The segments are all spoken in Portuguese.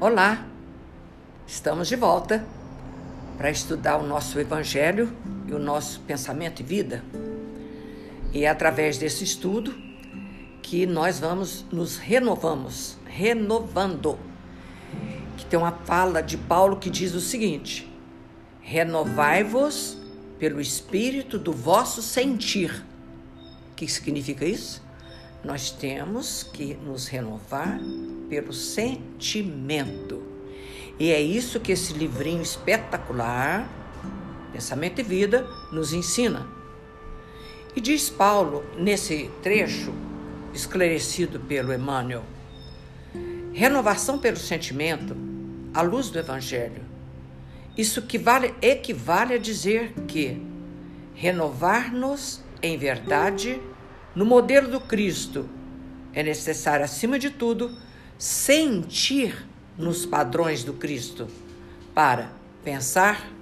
Olá, estamos de volta para estudar o nosso Evangelho e o nosso pensamento e vida. E é através desse estudo que nós vamos nos renovamos, renovando. Que tem uma fala de Paulo que diz o seguinte: Renovai-vos pelo espírito do vosso sentir. O que significa isso? Nós temos que nos renovar pelo sentimento. E é isso que esse livrinho espetacular, Pensamento e Vida, nos ensina. E diz Paulo, nesse trecho esclarecido pelo Emmanuel, renovação pelo sentimento, à luz do Evangelho. Isso equivale, equivale a dizer que renovar-nos em verdade no modelo do Cristo, é necessário, acima de tudo, sentir nos padrões do Cristo para pensar,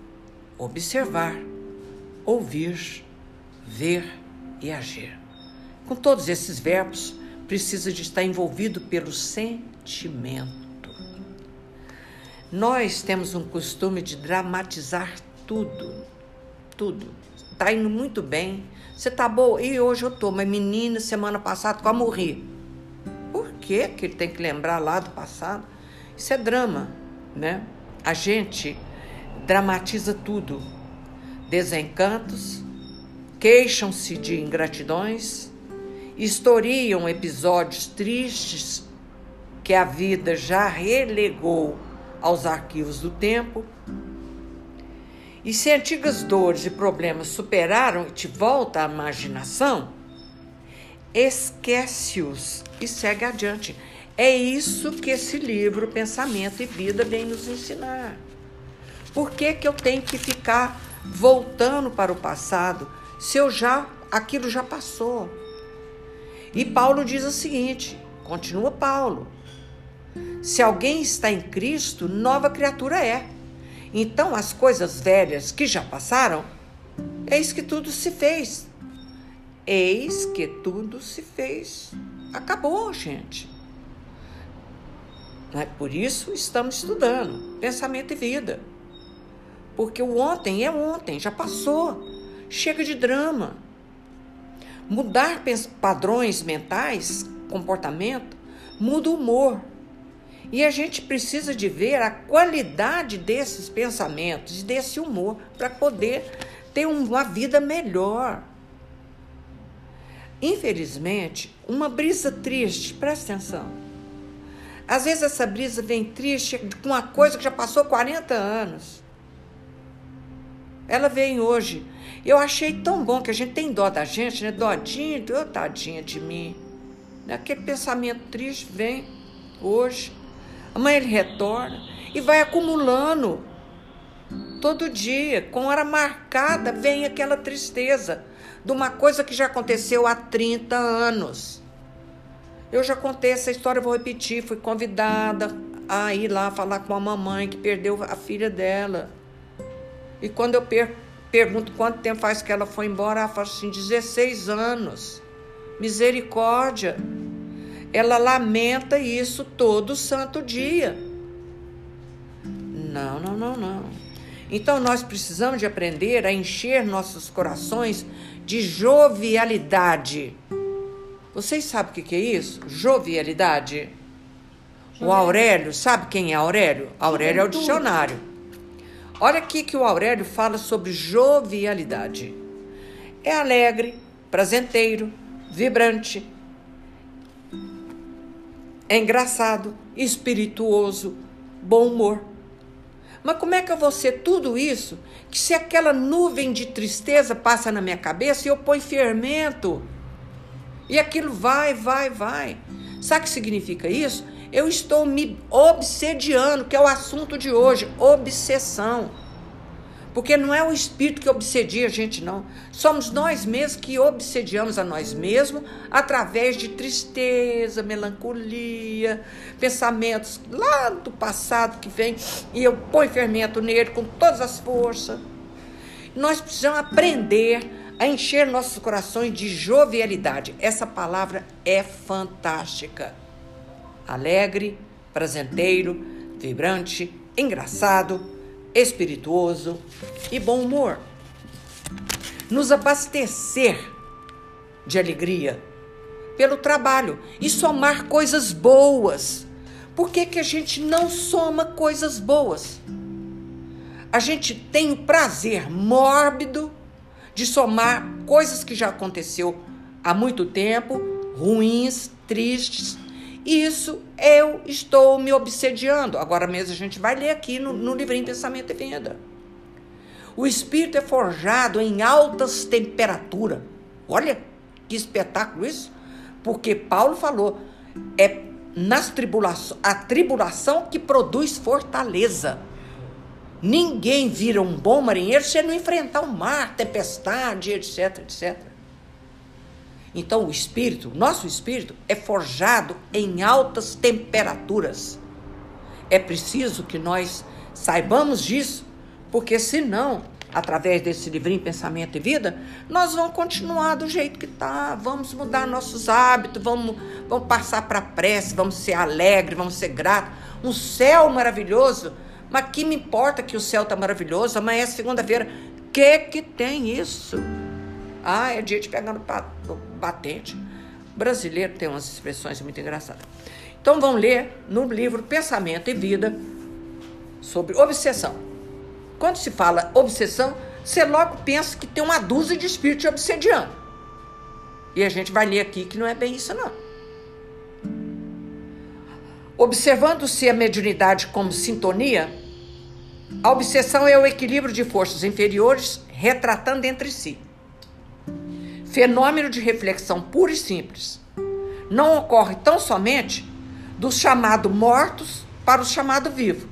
observar, ouvir, ver e agir. Com todos esses verbos, precisa de estar envolvido pelo sentimento. Nós temos um costume de dramatizar tudo, tudo. Está indo muito bem, você tá boa? E hoje eu tô, mas menina, semana passada quase morri. Que que ele tem que lembrar lá do passado? Isso é drama, né? A gente dramatiza tudo. Desencantos, queixam-se de ingratidões, historiam episódios tristes que a vida já relegou aos arquivos do tempo e se antigas dores e problemas superaram e te volta à imaginação, esquece-os e segue adiante. É isso que esse livro Pensamento e Vida vem nos ensinar. Por que, que eu tenho que ficar voltando para o passado se eu já aquilo já passou? E Paulo diz o seguinte, continua Paulo: Se alguém está em Cristo, nova criatura é. Então, as coisas velhas que já passaram, eis que tudo se fez. Eis que tudo se fez. Acabou, gente. É por isso estamos estudando pensamento e vida. Porque o ontem é ontem, já passou. Chega de drama. Mudar padrões mentais, comportamento, muda o humor. E a gente precisa de ver a qualidade desses pensamentos, desse humor, para poder ter uma vida melhor. Infelizmente, uma brisa triste, presta atenção. Às vezes essa brisa vem triste com uma coisa que já passou 40 anos. Ela vem hoje. Eu achei tão bom que a gente tem dó da gente, né? Dodinha, oh, tadinha de mim. Aquele pensamento triste vem hoje. Amanhã ele retorna e vai acumulando. Todo dia, com hora marcada, vem aquela tristeza de uma coisa que já aconteceu há 30 anos. Eu já contei essa história, vou repetir. Fui convidada a ir lá falar com a mamãe que perdeu a filha dela. E quando eu per pergunto quanto tempo faz que ela foi embora, ela fala assim: 16 anos. Misericórdia. Ela lamenta isso todo santo dia. Não, não, não, não. Então nós precisamos de aprender a encher nossos corações de jovialidade. Vocês sabem o que é isso? Jovialidade. O Aurélio, sabe quem é Aurélio? Aurélio é o dicionário. Olha aqui que o Aurélio fala sobre jovialidade. É alegre, prazenteiro, vibrante, é engraçado, espirituoso, bom humor. Mas como é que eu vou ser tudo isso que se aquela nuvem de tristeza passa na minha cabeça e eu ponho fermento? E aquilo vai, vai, vai. Sabe o que significa isso? Eu estou me obsediando, que é o assunto de hoje, obsessão. Porque não é o espírito que obsedia a gente, não. Somos nós mesmos que obsediamos a nós mesmos através de tristeza, melancolia, pensamentos lá do passado que vem e eu ponho fermento nele com todas as forças. Nós precisamos aprender a encher nossos corações de jovialidade. Essa palavra é fantástica. Alegre, prazenteiro, vibrante, engraçado, espirituoso e bom humor. Nos abastecer de alegria pelo trabalho e somar coisas boas. Por que, que a gente não soma coisas boas? A gente tem o prazer mórbido de somar coisas que já aconteceu há muito tempo, ruins, tristes. Isso eu estou me obsediando. Agora mesmo a gente vai ler aqui no, no livrinho Pensamento e Venda. O espírito é forjado em altas temperaturas. Olha que espetáculo isso! Porque Paulo falou, é nas tribulações, a tribulação que produz fortaleza. Ninguém vira um bom marinheiro se não enfrentar o mar, tempestade, etc, etc. Então o espírito, nosso espírito, é forjado em altas temperaturas. É preciso que nós saibamos disso, porque senão através desse livrinho Pensamento e Vida, nós vamos continuar do jeito que está, vamos mudar nossos hábitos, vamos, vamos passar para a prece, vamos ser alegres, vamos ser gratos. Um céu maravilhoso, mas que me importa que o céu está maravilhoso, amanhã é segunda-feira. Que que tem isso? Ah, é dia de pegar no batente. O brasileiro tem umas expressões muito engraçadas. Então vamos ler no livro Pensamento e Vida sobre obsessão. Quando se fala obsessão, você logo pensa que tem uma dúzia de espíritos obsediando. E a gente vai ler aqui que não é bem isso, não. Observando-se a mediunidade como sintonia, a obsessão é o equilíbrio de forças inferiores retratando entre si. Fenômeno de reflexão puro e simples. Não ocorre tão somente do chamado mortos para o chamado vivo.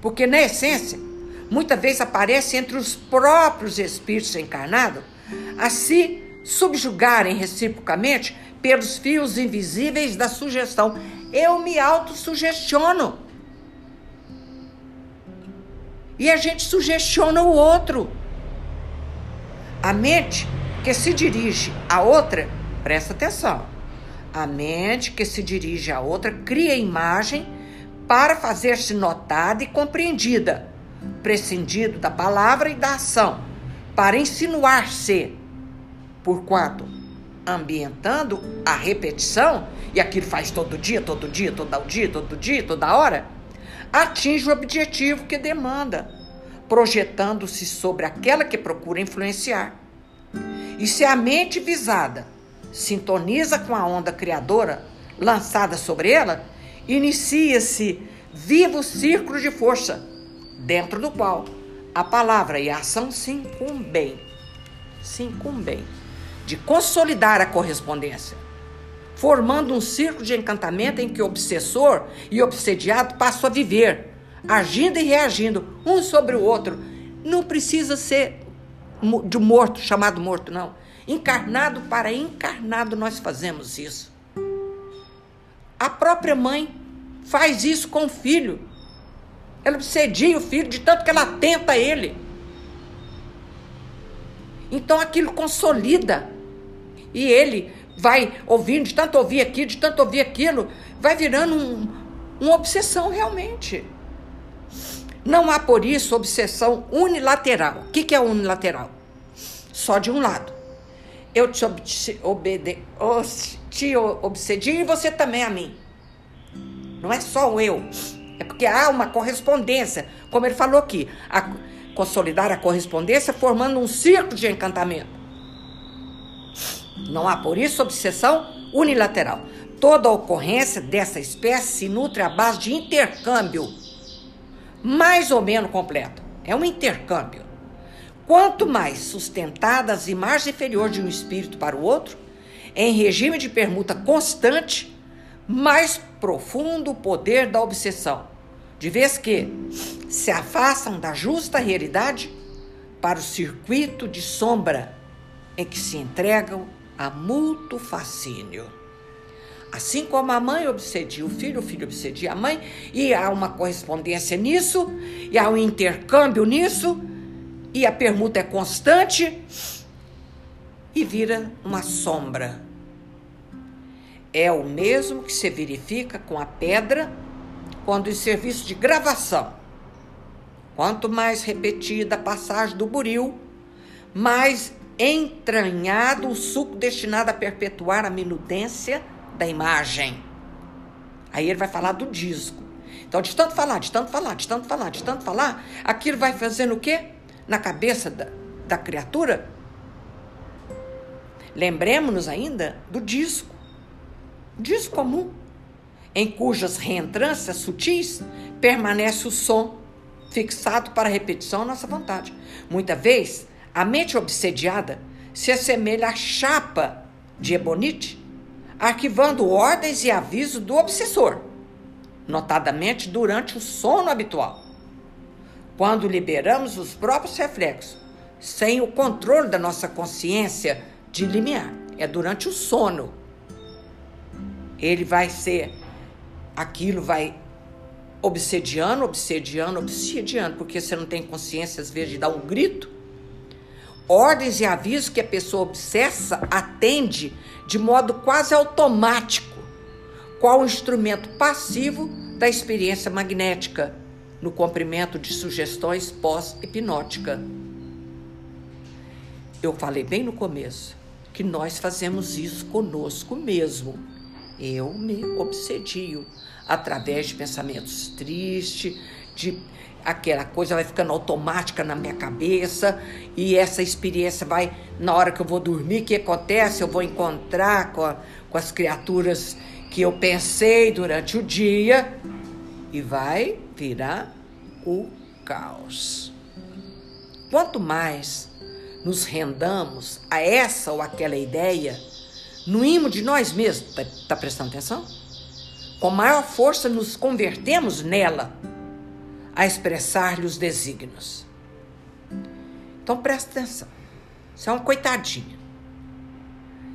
Porque, na essência, muitas vezes aparece entre os próprios espíritos encarnados, a se subjugarem reciprocamente pelos fios invisíveis da sugestão. Eu me autossugestiono. E a gente sugestiona o outro. A mente que se dirige a outra, presta atenção. A mente que se dirige a outra cria imagem para fazer-se notada e compreendida prescindido da palavra e da ação, para insinuar-se, porquanto ambientando a repetição, e aquilo faz todo dia, todo dia, todo dia, todo dia, toda hora, atinge o objetivo que demanda, projetando-se sobre aquela que procura influenciar. E se a mente visada. Sintoniza com a onda criadora lançada sobre ela, inicia-se vivo círculo de força dentro do qual a palavra e a ação se incumbem, se incumbem. De consolidar a correspondência, formando um círculo de encantamento em que o obsessor e obsediado passam a viver, agindo e reagindo um sobre o outro. Não precisa ser de morto, chamado morto, não. Encarnado para encarnado, nós fazemos isso. A própria mãe faz isso com o filho. Ela obsedia o filho de tanto que ela tenta ele. Então aquilo consolida. E ele vai ouvindo, de tanto ouvir aquilo, de tanto ouvir aquilo, vai virando um, uma obsessão realmente. Não há por isso obsessão unilateral. O que, que é unilateral? Só de um lado. Eu te, obede, te obsedi e você também a mim. Não é só o eu. É porque há uma correspondência, como ele falou aqui, a, consolidar a correspondência formando um círculo de encantamento. Não há, por isso, obsessão unilateral. Toda ocorrência dessa espécie se nutre à base de intercâmbio, mais ou menos completo. É um intercâmbio. Quanto mais sustentadas as imagens inferiores de um espírito para o outro, em regime de permuta constante, mais profundo o poder da obsessão, de vez que se afastam da justa realidade para o circuito de sombra em que se entregam a mútuo fascínio. Assim como a mãe obsedia o filho, o filho obsedia a mãe, e há uma correspondência nisso, e há um intercâmbio nisso, e a permuta é constante, e vira uma sombra é o mesmo que se verifica com a pedra quando em serviço de gravação. Quanto mais repetida a passagem do buril, mais entranhado o suco destinado a perpetuar a minudência da imagem. Aí ele vai falar do disco. Então, de tanto falar, de tanto falar, de tanto falar, de tanto falar, aquilo vai fazendo o quê? Na cabeça da, da criatura? Lembremos-nos ainda do disco. Disco comum, em cujas reentrâncias sutis permanece o som fixado para repetição à nossa vontade. Muita vez, a mente obsediada se assemelha à chapa de ebonite, arquivando ordens e avisos do obsessor, notadamente durante o sono habitual. Quando liberamos os próprios reflexos, sem o controle da nossa consciência de limiar, é durante o sono. Ele vai ser, aquilo vai obsediando, obsediando, obsediando, porque você não tem consciência às vezes de dar um grito. Ordens e avisos que a pessoa obsessa atende de modo quase automático, qual instrumento passivo da experiência magnética no cumprimento de sugestões pós-hipnótica. Eu falei bem no começo que nós fazemos isso conosco mesmo. Eu me obsedio através de pensamentos tristes, de aquela coisa vai ficando automática na minha cabeça e essa experiência vai, na hora que eu vou dormir, o que acontece? Eu vou encontrar com, a, com as criaturas que eu pensei durante o dia e vai virar o caos. Quanto mais nos rendamos a essa ou aquela ideia, no imo de nós mesmos, tá, tá prestando atenção? Com maior força nos convertemos nela a expressar-lhe os desígnios. Então presta atenção. Você é um coitadinho.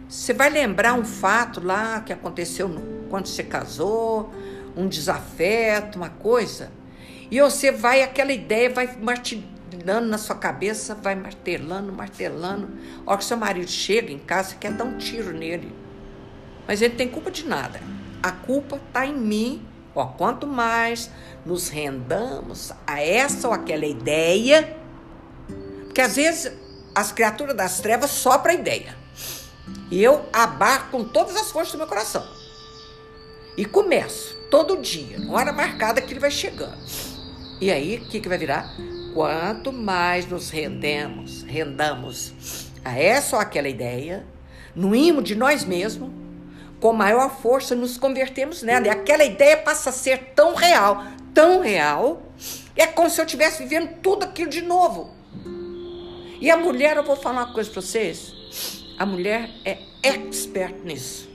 Você vai lembrar um fato lá que aconteceu quando você casou, um desafeto, uma coisa, e você vai, aquela ideia vai martelando na sua cabeça, vai martelando, martelando. A hora que seu marido chega em casa, você quer dar um tiro nele. Mas ele tem culpa de nada. A culpa está em mim Ó, quanto mais nos rendamos a essa ou aquela ideia, porque às vezes as criaturas das trevas sopram a ideia. E eu abarco com todas as forças do meu coração. E começo, todo dia, hora marcada que ele vai chegando. E aí, o que, que vai virar? Quanto mais nos rendemos, rendamos a essa ou aquela ideia, no imo de nós mesmos, com maior força nos convertemos nela. E aquela ideia passa a ser tão real, tão real, é como se eu estivesse vivendo tudo aquilo de novo. E a mulher, eu vou falar uma coisa para vocês: a mulher é expert nisso.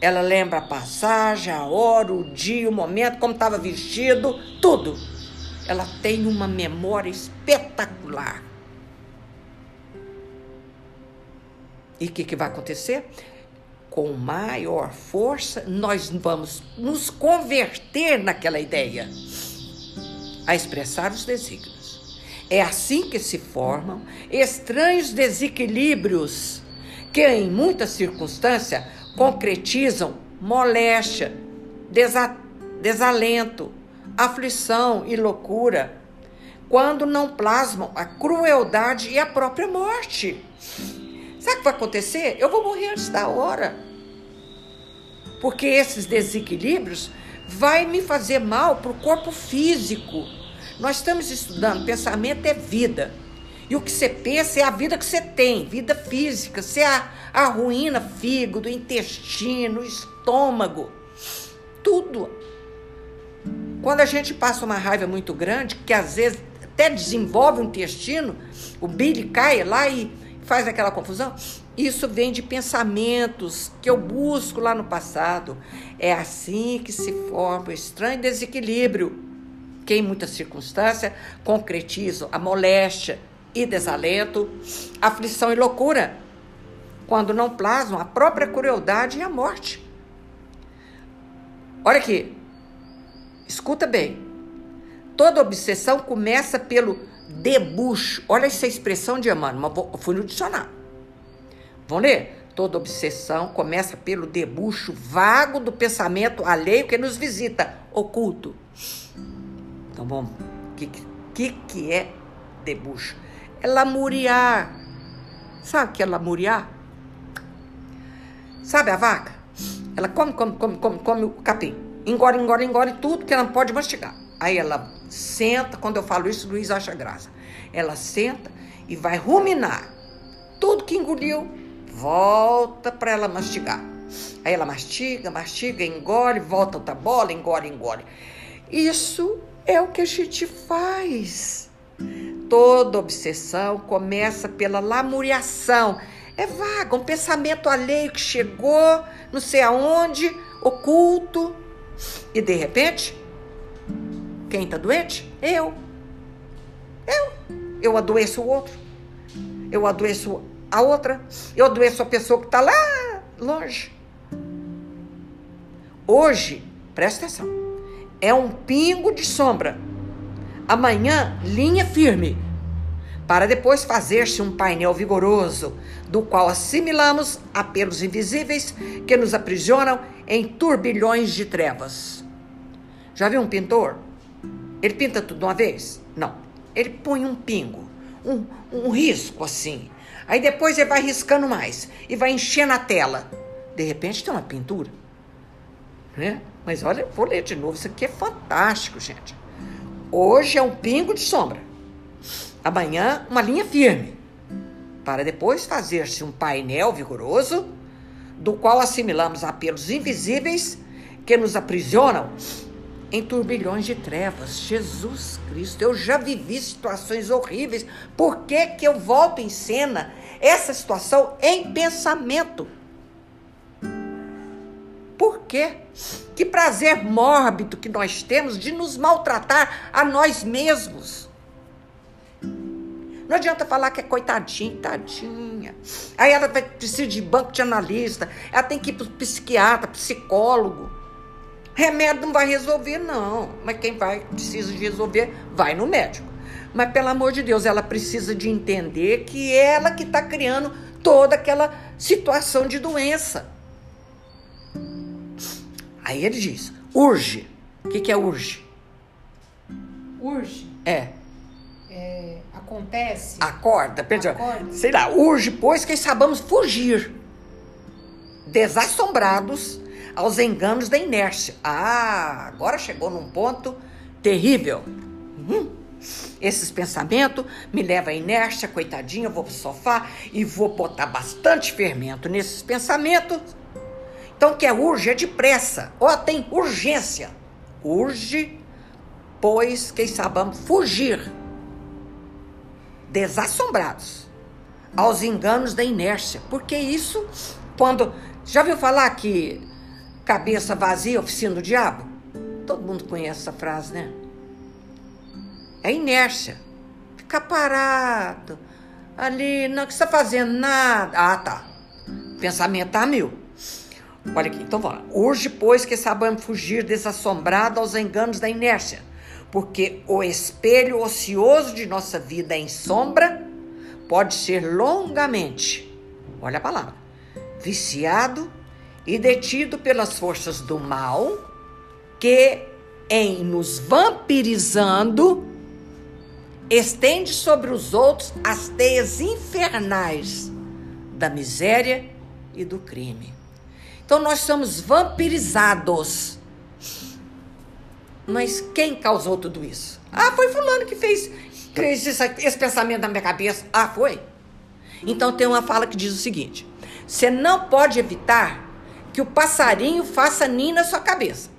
Ela lembra a passagem, a hora, o dia, o momento, como estava vestido, tudo. Ela tem uma memória espetacular. E o que, que vai acontecer? com maior força, nós vamos nos converter naquela ideia, a expressar os desígnios. É assim que se formam estranhos desequilíbrios que, em muitas circunstâncias, concretizam moléstia, desa desalento, aflição e loucura, quando não plasmam a crueldade e a própria morte. Sabe o que vai acontecer? Eu vou morrer antes da hora. Porque esses desequilíbrios vai me fazer mal para o corpo físico. Nós estamos estudando, pensamento é vida. E o que você pensa é a vida que você tem, vida física. Você arruína fígado, intestino, estômago, tudo. Quando a gente passa uma raiva muito grande, que às vezes até desenvolve o intestino, o bile cai lá e faz aquela confusão? Isso vem de pensamentos que eu busco lá no passado. É assim que se forma o estranho desequilíbrio, que em muitas circunstâncias concretizam a moléstia e desalento, aflição e loucura, quando não plasmam a própria crueldade e a morte. Olha aqui, escuta bem. Toda obsessão começa pelo debuxo. Olha essa expressão de Emmanuel, mas fui no dicionário. Vamos ler? Toda obsessão começa pelo debuxo vago do pensamento alheio que nos visita, oculto. Então bom, o que, que, que é debucho? É lamuriar. Sabe o que é lamuriar? Sabe a vaca? Ela come, come, come, come, come o capim. Engole, engole, engole tudo que ela não pode mastigar. Aí ela senta, quando eu falo isso, Luiz acha graça. Ela senta e vai ruminar. Tudo que engoliu, volta para ela mastigar. Aí ela mastiga, mastiga, engole, volta outra bola, engole, engole. Isso é o que a gente faz. Toda obsessão começa pela lamuriação. É vaga, um pensamento alheio que chegou, não sei aonde, oculto. E de repente, quem está doente? Eu. Eu. Eu adoeço o outro. Eu adoeço a outra. Eu adoeço a pessoa que está lá longe. Hoje, presta atenção, é um pingo de sombra. Amanhã, linha firme. Para depois fazer-se um painel vigoroso, do qual assimilamos apelos invisíveis que nos aprisionam em turbilhões de trevas. Já viu um pintor? Ele pinta tudo de uma vez? Não. Ele põe um pingo, um, um risco assim. Aí depois ele vai riscando mais e vai enchendo a tela. De repente tem uma pintura né? Mas olha, vou ler de novo, isso aqui é fantástico, gente. Hoje é um pingo de sombra. Amanhã, uma linha firme. Para depois fazer-se um painel vigoroso, do qual assimilamos apelos invisíveis que nos aprisionam em turbilhões de trevas. Jesus Cristo, eu já vivi situações horríveis. Por que, que eu volto em cena essa situação em pensamento? Por quê? Que prazer mórbido que nós temos de nos maltratar a nós mesmos. Não adianta falar que é coitadinha, tadinha. Aí ela vai precisar de banco de analista, ela tem que ir para psiquiatra, psicólogo. Remédio não vai resolver, não. Mas quem vai, precisa de resolver, vai no médico. Mas pelo amor de Deus, ela precisa de entender que ela que está criando toda aquela situação de doença. Aí ele diz: urge. O que, que é urge? Urge? É. é acontece. Acorda, perdão. Sei lá, urge, pois que sabamos fugir, desassombrados aos enganos da inércia. Ah, agora chegou num ponto terrível. Uhum. Esses pensamentos me levam à inércia, coitadinha, eu vou pro sofá e vou botar bastante fermento nesses pensamentos então, que é urge, é depressa. Ó, tem urgência. Urge, pois que sabamos fugir, desassombrados, aos enganos da inércia. Porque isso, quando. Já viu falar que cabeça vazia, oficina do diabo? Todo mundo conhece essa frase, né? É inércia. Ficar parado. Ali, não, que está fazendo nada. Ah, tá. Pensamento tá mil. Olha aqui, então vamos lá. Urge, pois, que sabemos fugir desassombrado aos enganos da inércia, porque o espelho ocioso de nossa vida em sombra pode ser longamente, olha a palavra, viciado e detido pelas forças do mal, que, em nos vampirizando, estende sobre os outros as teias infernais da miséria e do crime. Então nós somos vampirizados. Mas quem causou tudo isso? Ah, foi fulano que fez, esse, esse pensamento na minha cabeça. Ah, foi? Então tem uma fala que diz o seguinte: você não pode evitar que o passarinho faça ninho na sua cabeça.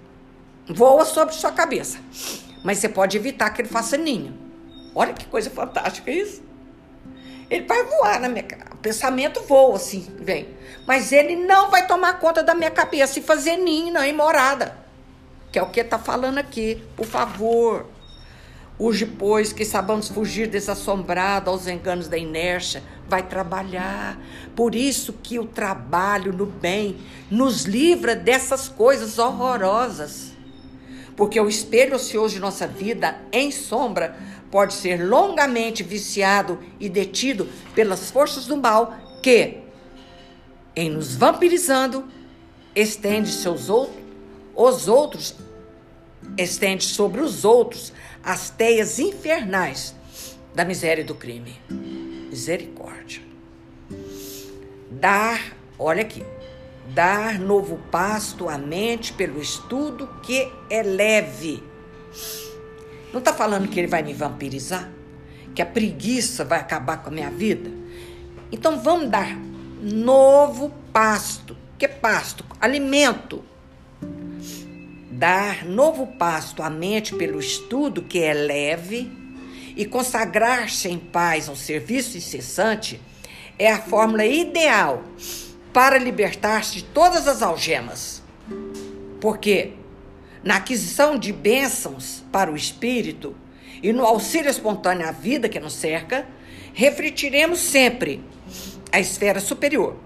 Voa sobre sua cabeça. Mas você pode evitar que ele faça ninho. Olha que coisa fantástica isso. Ele vai voar na minha cara. O pensamento voa assim, vem. Mas ele não vai tomar conta da minha cabeça e fazer ninho, não, e morada. Que é o que está falando aqui. Por favor. Urge, pois, que sabamos fugir desassombrado aos enganos da inércia. Vai trabalhar. Por isso que o trabalho no bem nos livra dessas coisas horrorosas. Porque o espelho ocioso de nossa vida, em sombra, pode ser longamente viciado e detido pelas forças do mal que, em nos vampirizando, estende seus outros, os outros estende sobre os outros as teias infernais da miséria e do crime. Misericórdia. Dar, olha aqui, dar novo pasto à mente pelo estudo que é leve. Não está falando que ele vai me vampirizar? Que a preguiça vai acabar com a minha vida? Então vamos dar novo pasto. Que pasto? Alimento dar novo pasto à mente pelo estudo que é leve e consagrar-se em paz ao serviço incessante é a fórmula ideal para libertar-se de todas as algemas. Porque na aquisição de bênçãos para o espírito e no auxílio espontâneo à vida que nos cerca, refletiremos sempre a esfera superior,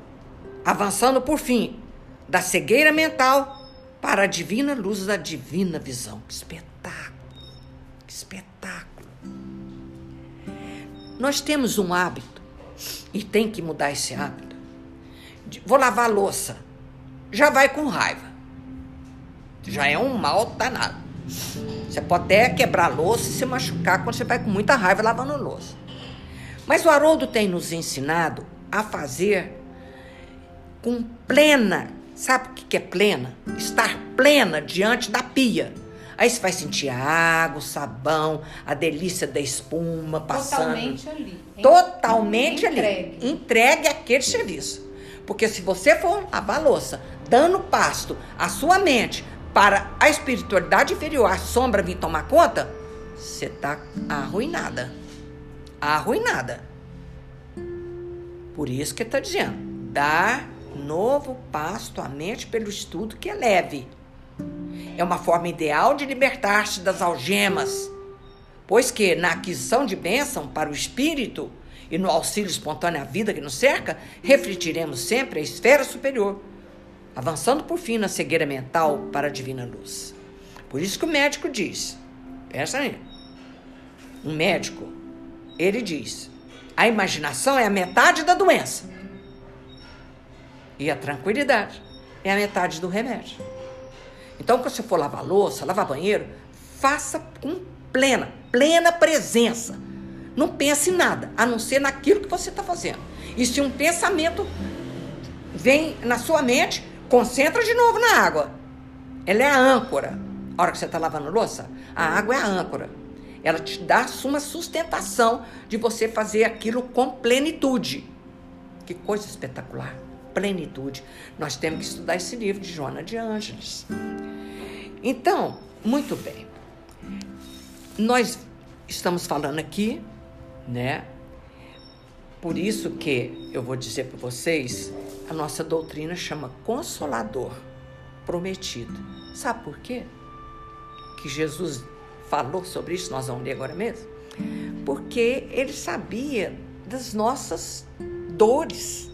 avançando por fim da cegueira mental para a divina luz da divina visão. Que espetáculo! Que espetáculo! Nós temos um hábito e tem que mudar esse hábito. Vou lavar louça. Já vai com raiva. Já é um mal danado. Você pode até quebrar louça e se machucar quando você vai com muita raiva lavando louça. Mas o Haroldo tem nos ensinado a fazer com plena Sabe o que é plena? Estar plena diante da pia. Aí você vai sentir a água, o sabão, a delícia da espuma passando. Totalmente ali. Totalmente entregue. ali. Entregue aquele serviço. Porque se você for lavar a louça, dando pasto à sua mente para a espiritualidade inferior, a sombra vir tomar conta, você está arruinada. Arruinada. Por isso que está dizendo, dar novo pasto à mente pelo estudo que é leve. É uma forma ideal de libertar-se das algemas, pois que na aquisição de bênção para o espírito e no auxílio espontâneo à vida que nos cerca, refletiremos sempre a esfera superior, avançando por fim na cegueira mental para a divina luz. Por isso que o médico diz, pensa aí, um médico, ele diz, a imaginação é a metade da doença. E a tranquilidade é a metade do remédio. Então, quando você for lavar louça, lavar banheiro, faça com plena, plena presença. Não pense em nada, a não ser naquilo que você está fazendo. E se um pensamento vem na sua mente, concentra de novo na água. Ela é a âncora. A hora que você está lavando louça, a água é a âncora. Ela te dá uma sustentação de você fazer aquilo com plenitude. Que coisa espetacular plenitude. Nós temos que estudar esse livro de Joana de Ângeles. Então, muito bem. Nós estamos falando aqui, né? Por isso que eu vou dizer para vocês, a nossa doutrina chama consolador prometido. Sabe por quê? Que Jesus falou sobre isso, nós vamos ler agora mesmo? Porque ele sabia das nossas dores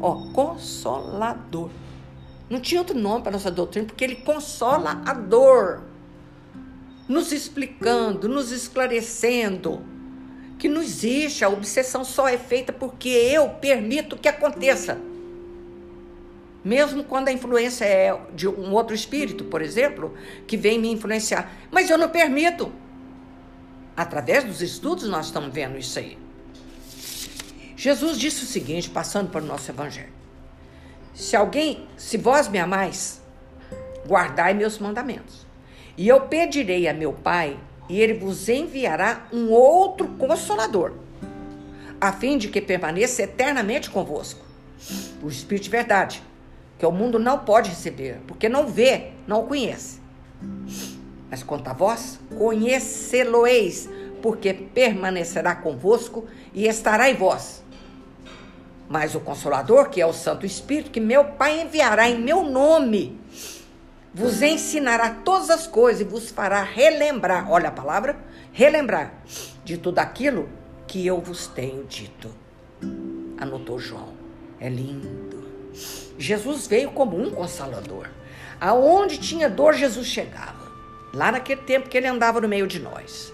Ó, consolador. Não tinha outro nome para nossa doutrina, porque ele consola a dor, nos explicando, nos esclarecendo que não existe, a obsessão só é feita porque eu permito que aconteça. Mesmo quando a influência é de um outro espírito, por exemplo, que vem me influenciar. Mas eu não permito. Através dos estudos nós estamos vendo isso aí. Jesus disse o seguinte, passando para o nosso evangelho: Se alguém, se vós me amais, guardai meus mandamentos. E eu pedirei a meu Pai, e ele vos enviará um outro consolador, a fim de que permaneça eternamente convosco. O Espírito de verdade, que o mundo não pode receber, porque não vê, não o conhece. Mas quanto a vós, conhecê-lo-eis, porque permanecerá convosco e estará em vós. Mas o Consolador, que é o Santo Espírito, que meu Pai enviará em meu nome, vos ensinará todas as coisas e vos fará relembrar olha a palavra relembrar de tudo aquilo que eu vos tenho dito. Anotou João. É lindo. Jesus veio como um consolador. Aonde tinha dor, Jesus chegava. Lá naquele tempo que ele andava no meio de nós.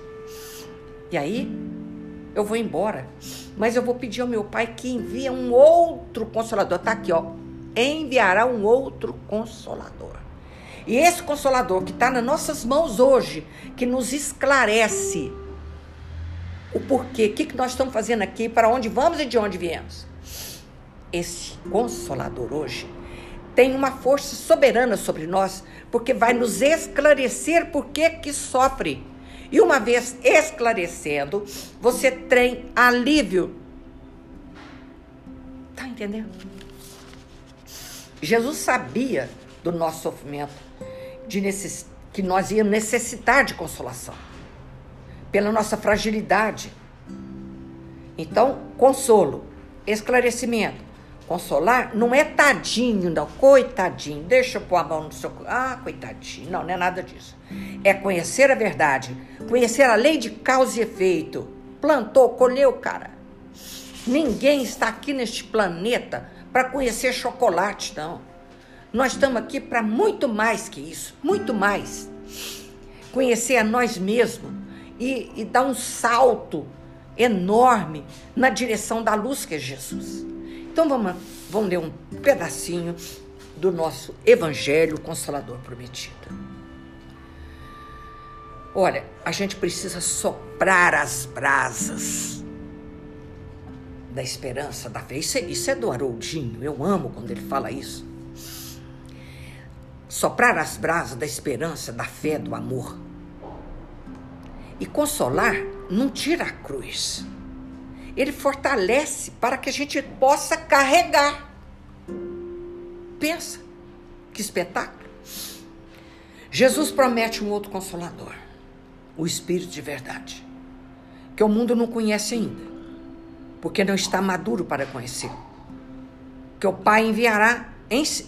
E aí, eu vou embora mas eu vou pedir ao meu pai que envie um outro consolador. Está aqui, ó. Enviará um outro consolador. E esse consolador que está nas nossas mãos hoje, que nos esclarece o porquê, o que, que nós estamos fazendo aqui, para onde vamos e de onde viemos. Esse consolador hoje tem uma força soberana sobre nós, porque vai nos esclarecer por que que sofre. E uma vez esclarecendo, você tem alívio. Tá entendendo? Jesus sabia do nosso sofrimento, de necess... que nós íamos necessitar de consolação, pela nossa fragilidade. Então, consolo, esclarecimento, Consolar não é tadinho, não. Coitadinho, deixa eu pôr a mão no seu. Ah, coitadinho. Não, não é nada disso. É conhecer a verdade, conhecer a lei de causa e efeito. Plantou, colheu, cara. Ninguém está aqui neste planeta para conhecer chocolate, não. Nós estamos aqui para muito mais que isso, muito mais. Conhecer a nós mesmos e, e dar um salto enorme na direção da luz que é Jesus. Então vamos, vamos ler um pedacinho do nosso Evangelho Consolador Prometido. Olha, a gente precisa soprar as brasas da esperança, da fé. Isso é, isso é do Haroldinho, eu amo quando ele fala isso. Soprar as brasas da esperança, da fé, do amor. E consolar não tira a cruz ele fortalece para que a gente possa carregar. Pensa, que espetáculo. Jesus promete um outro consolador, o Espírito de verdade, que o mundo não conhece ainda, porque não está maduro para conhecer. Que o Pai enviará,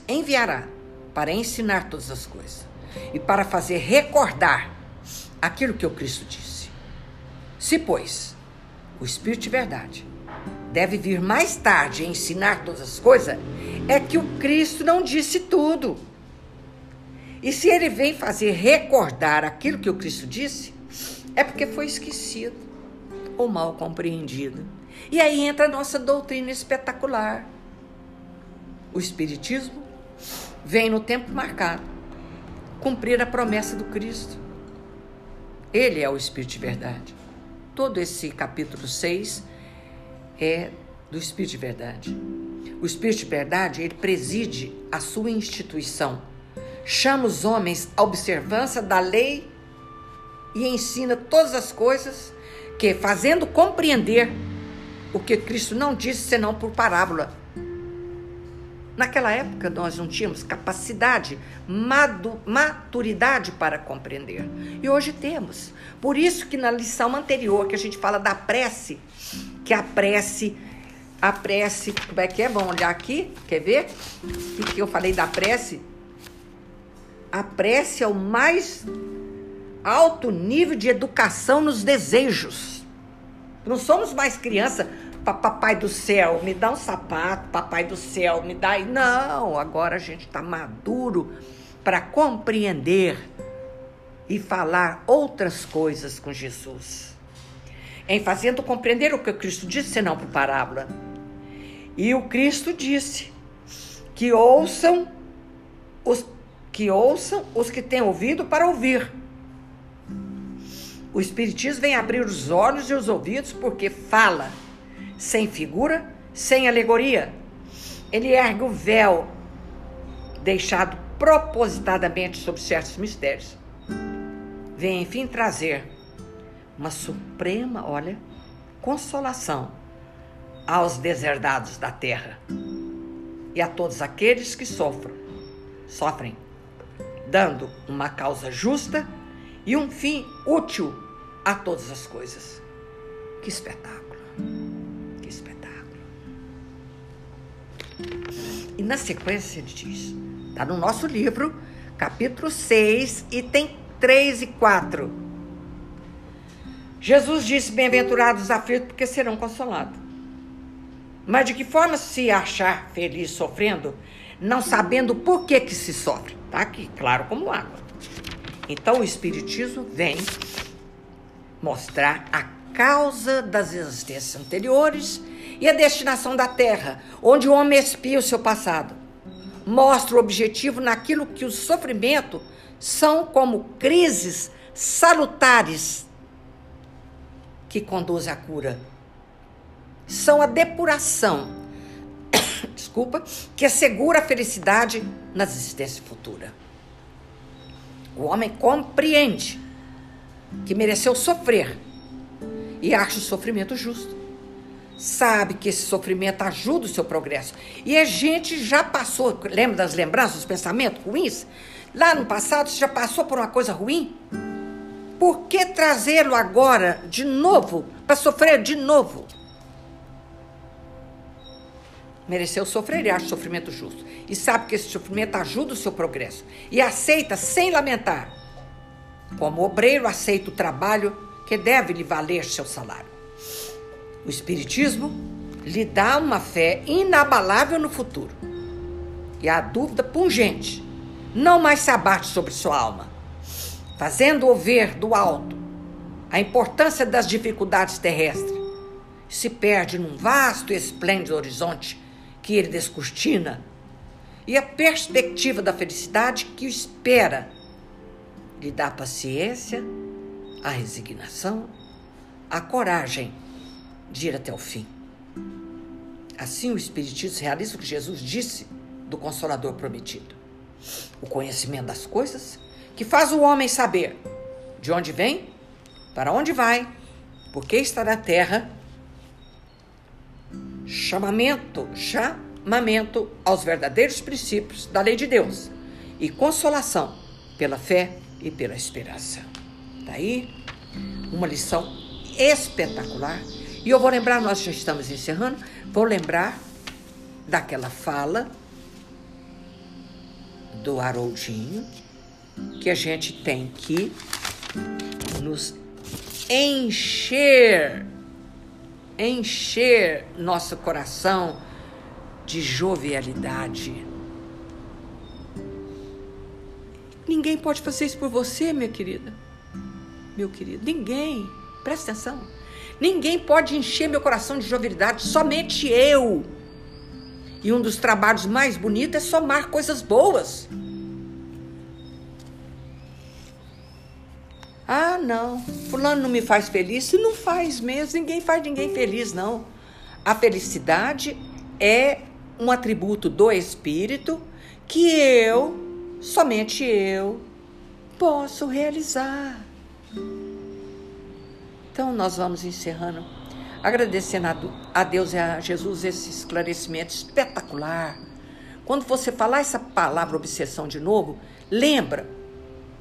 enviará para ensinar todas as coisas e para fazer recordar aquilo que o Cristo disse. Se, pois, o Espírito de verdade, deve vir mais tarde e ensinar todas as coisas, é que o Cristo não disse tudo. E se ele vem fazer recordar aquilo que o Cristo disse, é porque foi esquecido ou mal compreendido. E aí entra a nossa doutrina espetacular. O Espiritismo vem no tempo marcado cumprir a promessa do Cristo. Ele é o Espírito de verdade. Todo esse capítulo 6 é do Espírito de Verdade. O Espírito de Verdade, ele preside a sua instituição, chama os homens à observância da lei e ensina todas as coisas que, fazendo compreender o que Cristo não disse senão por parábola, Naquela época nós não tínhamos capacidade, maturidade para compreender. E hoje temos. Por isso que na lição anterior que a gente fala da prece, que a prece, a prece, como é que é? Vamos olhar aqui, quer ver? O que eu falei da prece? A prece é o mais alto nível de educação nos desejos. Não somos mais criança papai do céu, me dá um sapato, papai do céu, me dá. Não, agora a gente está maduro para compreender e falar outras coisas com Jesus. Em fazendo compreender o que o Cristo disse, senão por parábola. E o Cristo disse que ouçam os que ouçam os que têm ouvido para ouvir. O Espiritismo vem abrir os olhos e os ouvidos porque fala sem figura, sem alegoria. Ele ergue o véu deixado propositadamente sobre certos mistérios. Vem, enfim, trazer uma suprema, olha, consolação aos deserdados da terra e a todos aqueles que sofrem, sofrem, dando uma causa justa e um fim útil a todas as coisas. Que espetáculo! E na sequência ele diz, está no nosso livro, capítulo 6, e tem 3 e 4. Jesus disse: Bem-aventurados os aflitos, porque serão consolados. Mas de que forma se achar feliz sofrendo, não sabendo por que, que se sofre? Está aqui, claro como água. Então o Espiritismo vem mostrar a causa das existências anteriores e a destinação da terra, onde o homem expia o seu passado. mostra o objetivo naquilo que o sofrimento são como crises salutares que conduzem à cura. São a depuração, desculpa, que assegura a felicidade na existência futura. O homem compreende que mereceu sofrer e acha o sofrimento justo. Sabe que esse sofrimento ajuda o seu progresso. E a gente já passou, lembra das lembranças, dos pensamentos ruins? Lá no passado você já passou por uma coisa ruim? Por que trazê-lo agora de novo para sofrer de novo? Mereceu sofrer e acha sofrimento justo. E sabe que esse sofrimento ajuda o seu progresso. E aceita sem lamentar. Como obreiro, aceita o trabalho que deve lhe valer seu salário. O Espiritismo lhe dá uma fé inabalável no futuro. E a dúvida pungente não mais se abate sobre sua alma, fazendo-o ver do alto a importância das dificuldades terrestres. Se perde num vasto e esplêndido horizonte que ele descortina e a perspectiva da felicidade que o espera lhe dá paciência, a resignação, a coragem de ir até o fim. Assim o Espiritismo realiza o que Jesus disse do Consolador prometido o conhecimento das coisas, que faz o homem saber de onde vem, para onde vai, por que está na terra. Chamamento, chamamento aos verdadeiros princípios da lei de Deus e consolação pela fé e pela esperança. Daí, uma lição espetacular. E eu vou lembrar, nós já estamos encerrando, vou lembrar daquela fala do Haroldinho, que a gente tem que nos encher, encher nosso coração de jovialidade. Ninguém pode fazer isso por você, minha querida. Meu querido, ninguém. Presta atenção. Ninguém pode encher meu coração de jovialidade, somente eu. E um dos trabalhos mais bonitos é somar coisas boas. Ah, não, fulano não me faz feliz. Não faz mesmo, ninguém faz ninguém feliz, não. A felicidade é um atributo do espírito que eu, somente eu, posso realizar. Então nós vamos encerrando agradecendo a Deus e a Jesus esse esclarecimento espetacular. Quando você falar essa palavra obsessão de novo, lembra,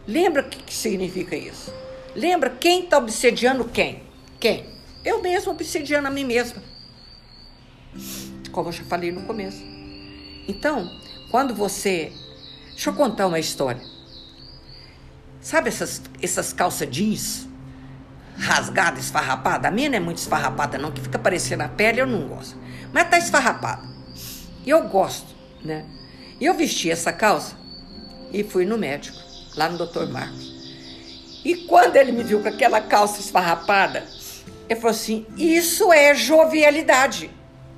lembra o que, que significa isso. Lembra quem está obsediando quem? Quem? Eu mesmo obsediando a mim mesma. Como eu já falei no começo. Então, quando você. Deixa eu contar uma história. Sabe essas, essas calças jeans? Rasgada, esfarrapada. A minha não é muito esfarrapada, não, que fica parecendo a pele, eu não gosto. Mas tá esfarrapada. E eu gosto, né? E eu vesti essa calça e fui no médico, lá no Dr. Marcos. E quando ele me viu com aquela calça esfarrapada, ele falou assim: Isso é jovialidade.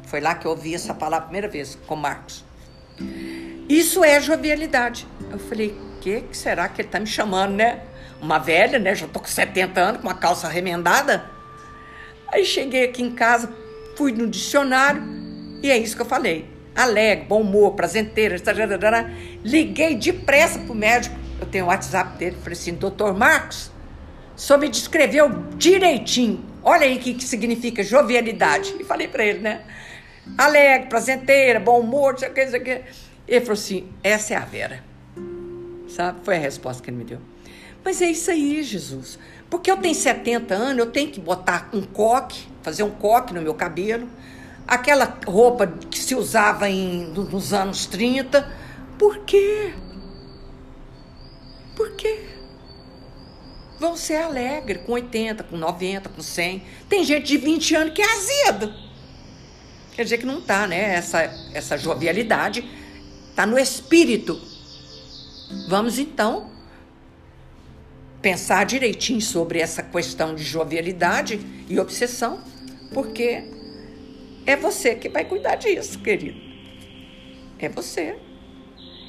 Foi lá que eu ouvi essa palavra a primeira vez com Marcos. Isso é jovialidade. Eu falei: que, que será que ele tá me chamando, né? Uma velha, né? Já tô com 70 anos, com uma calça remendada. Aí cheguei aqui em casa, fui no dicionário e é isso que eu falei. Alegre, bom humor, prazenteira, liguei depressa pro médico. Eu tenho o WhatsApp dele, falei assim, doutor Marcos, só me descreveu direitinho. Olha aí o que, que significa jovialidade. E falei para ele, né? Alegre, prazenteira, bom humor, não sei o que, não sei o que. Ele falou assim, essa é a Vera. Sabe? Foi a resposta que ele me deu. Mas é isso aí, Jesus. Porque eu tenho 70 anos, eu tenho que botar um coque, fazer um coque no meu cabelo, aquela roupa que se usava em, nos anos 30. Por quê? Por quê? Vão ser alegre com 80, com 90, com 100. Tem gente de 20 anos que é azedo. Quer dizer que não tá, né? Essa, essa jovialidade tá no espírito. Vamos então pensar direitinho sobre essa questão de jovialidade e obsessão, porque é você que vai cuidar disso, querido. É você.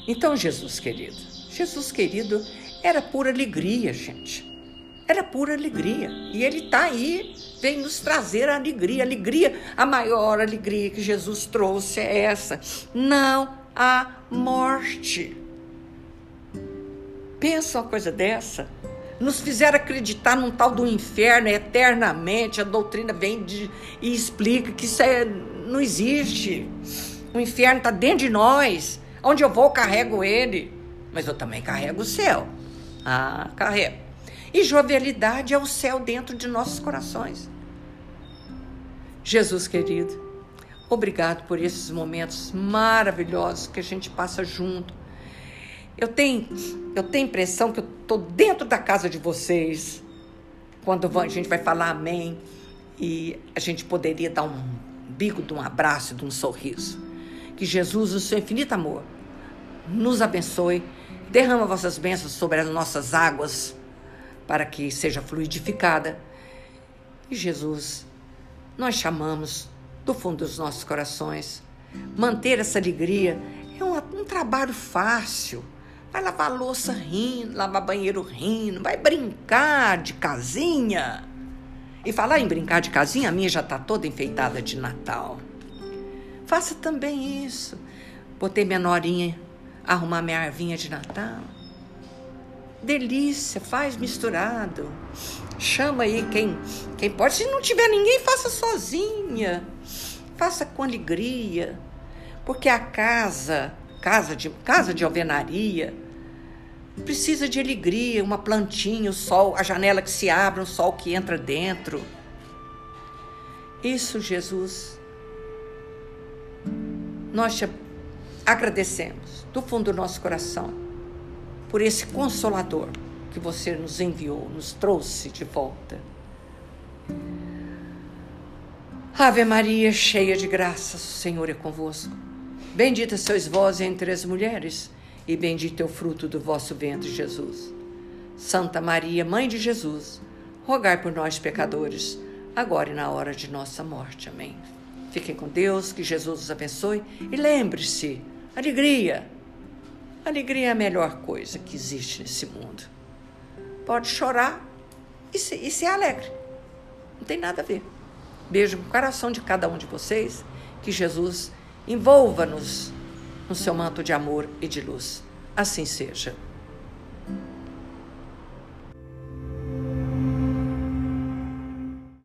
Então, Jesus querido, Jesus querido era pura alegria, gente. Era pura alegria. E ele está aí, vem nos trazer a alegria. Alegria, a maior alegria que Jesus trouxe é essa. Não há morte. Pensa uma coisa dessa. Nos fizeram acreditar num tal do inferno eternamente. A doutrina vem de, e explica que isso é, não existe. O inferno está dentro de nós. Onde eu vou, eu carrego ele. Mas eu também carrego o céu. Ah, carrego. E jovialidade é o céu dentro de nossos corações. Jesus querido, obrigado por esses momentos maravilhosos que a gente passa junto. Eu tenho, eu tenho impressão que eu estou dentro da casa de vocês quando a gente vai falar amém e a gente poderia dar um bico de um abraço, de um sorriso. Que Jesus, o seu infinito amor, nos abençoe, derrama vossas bênçãos sobre as nossas águas para que seja fluidificada. E Jesus, nós chamamos do fundo dos nossos corações. Manter essa alegria é um, um trabalho fácil. Vai lavar louça rindo, lavar banheiro rindo, vai brincar de casinha. E falar em brincar de casinha, a minha já está toda enfeitada de Natal. Faça também isso. Botei minha norinha arrumar minha arvinha de Natal. Delícia, faz misturado. Chama aí quem, quem pode. Se não tiver ninguém, faça sozinha. Faça com alegria. Porque a casa, casa de, casa de alvenaria, precisa de alegria, uma plantinha, o sol, a janela que se abre, o sol que entra dentro. Isso, Jesus, nós te agradecemos do fundo do nosso coração por esse consolador que você nos enviou, nos trouxe de volta. Ave Maria, cheia de graças, o Senhor é convosco. Bendita sois vós entre as mulheres, e bendito é o fruto do vosso ventre, Jesus. Santa Maria, Mãe de Jesus, rogai por nós, pecadores, agora e na hora de nossa morte. Amém. Fiquem com Deus, que Jesus os abençoe e lembre-se: alegria Alegria é a melhor coisa que existe nesse mundo. Pode chorar e ser, e ser alegre. Não tem nada a ver. Beijo no coração de cada um de vocês. Que Jesus envolva-nos no seu manto de amor e de luz. Assim seja.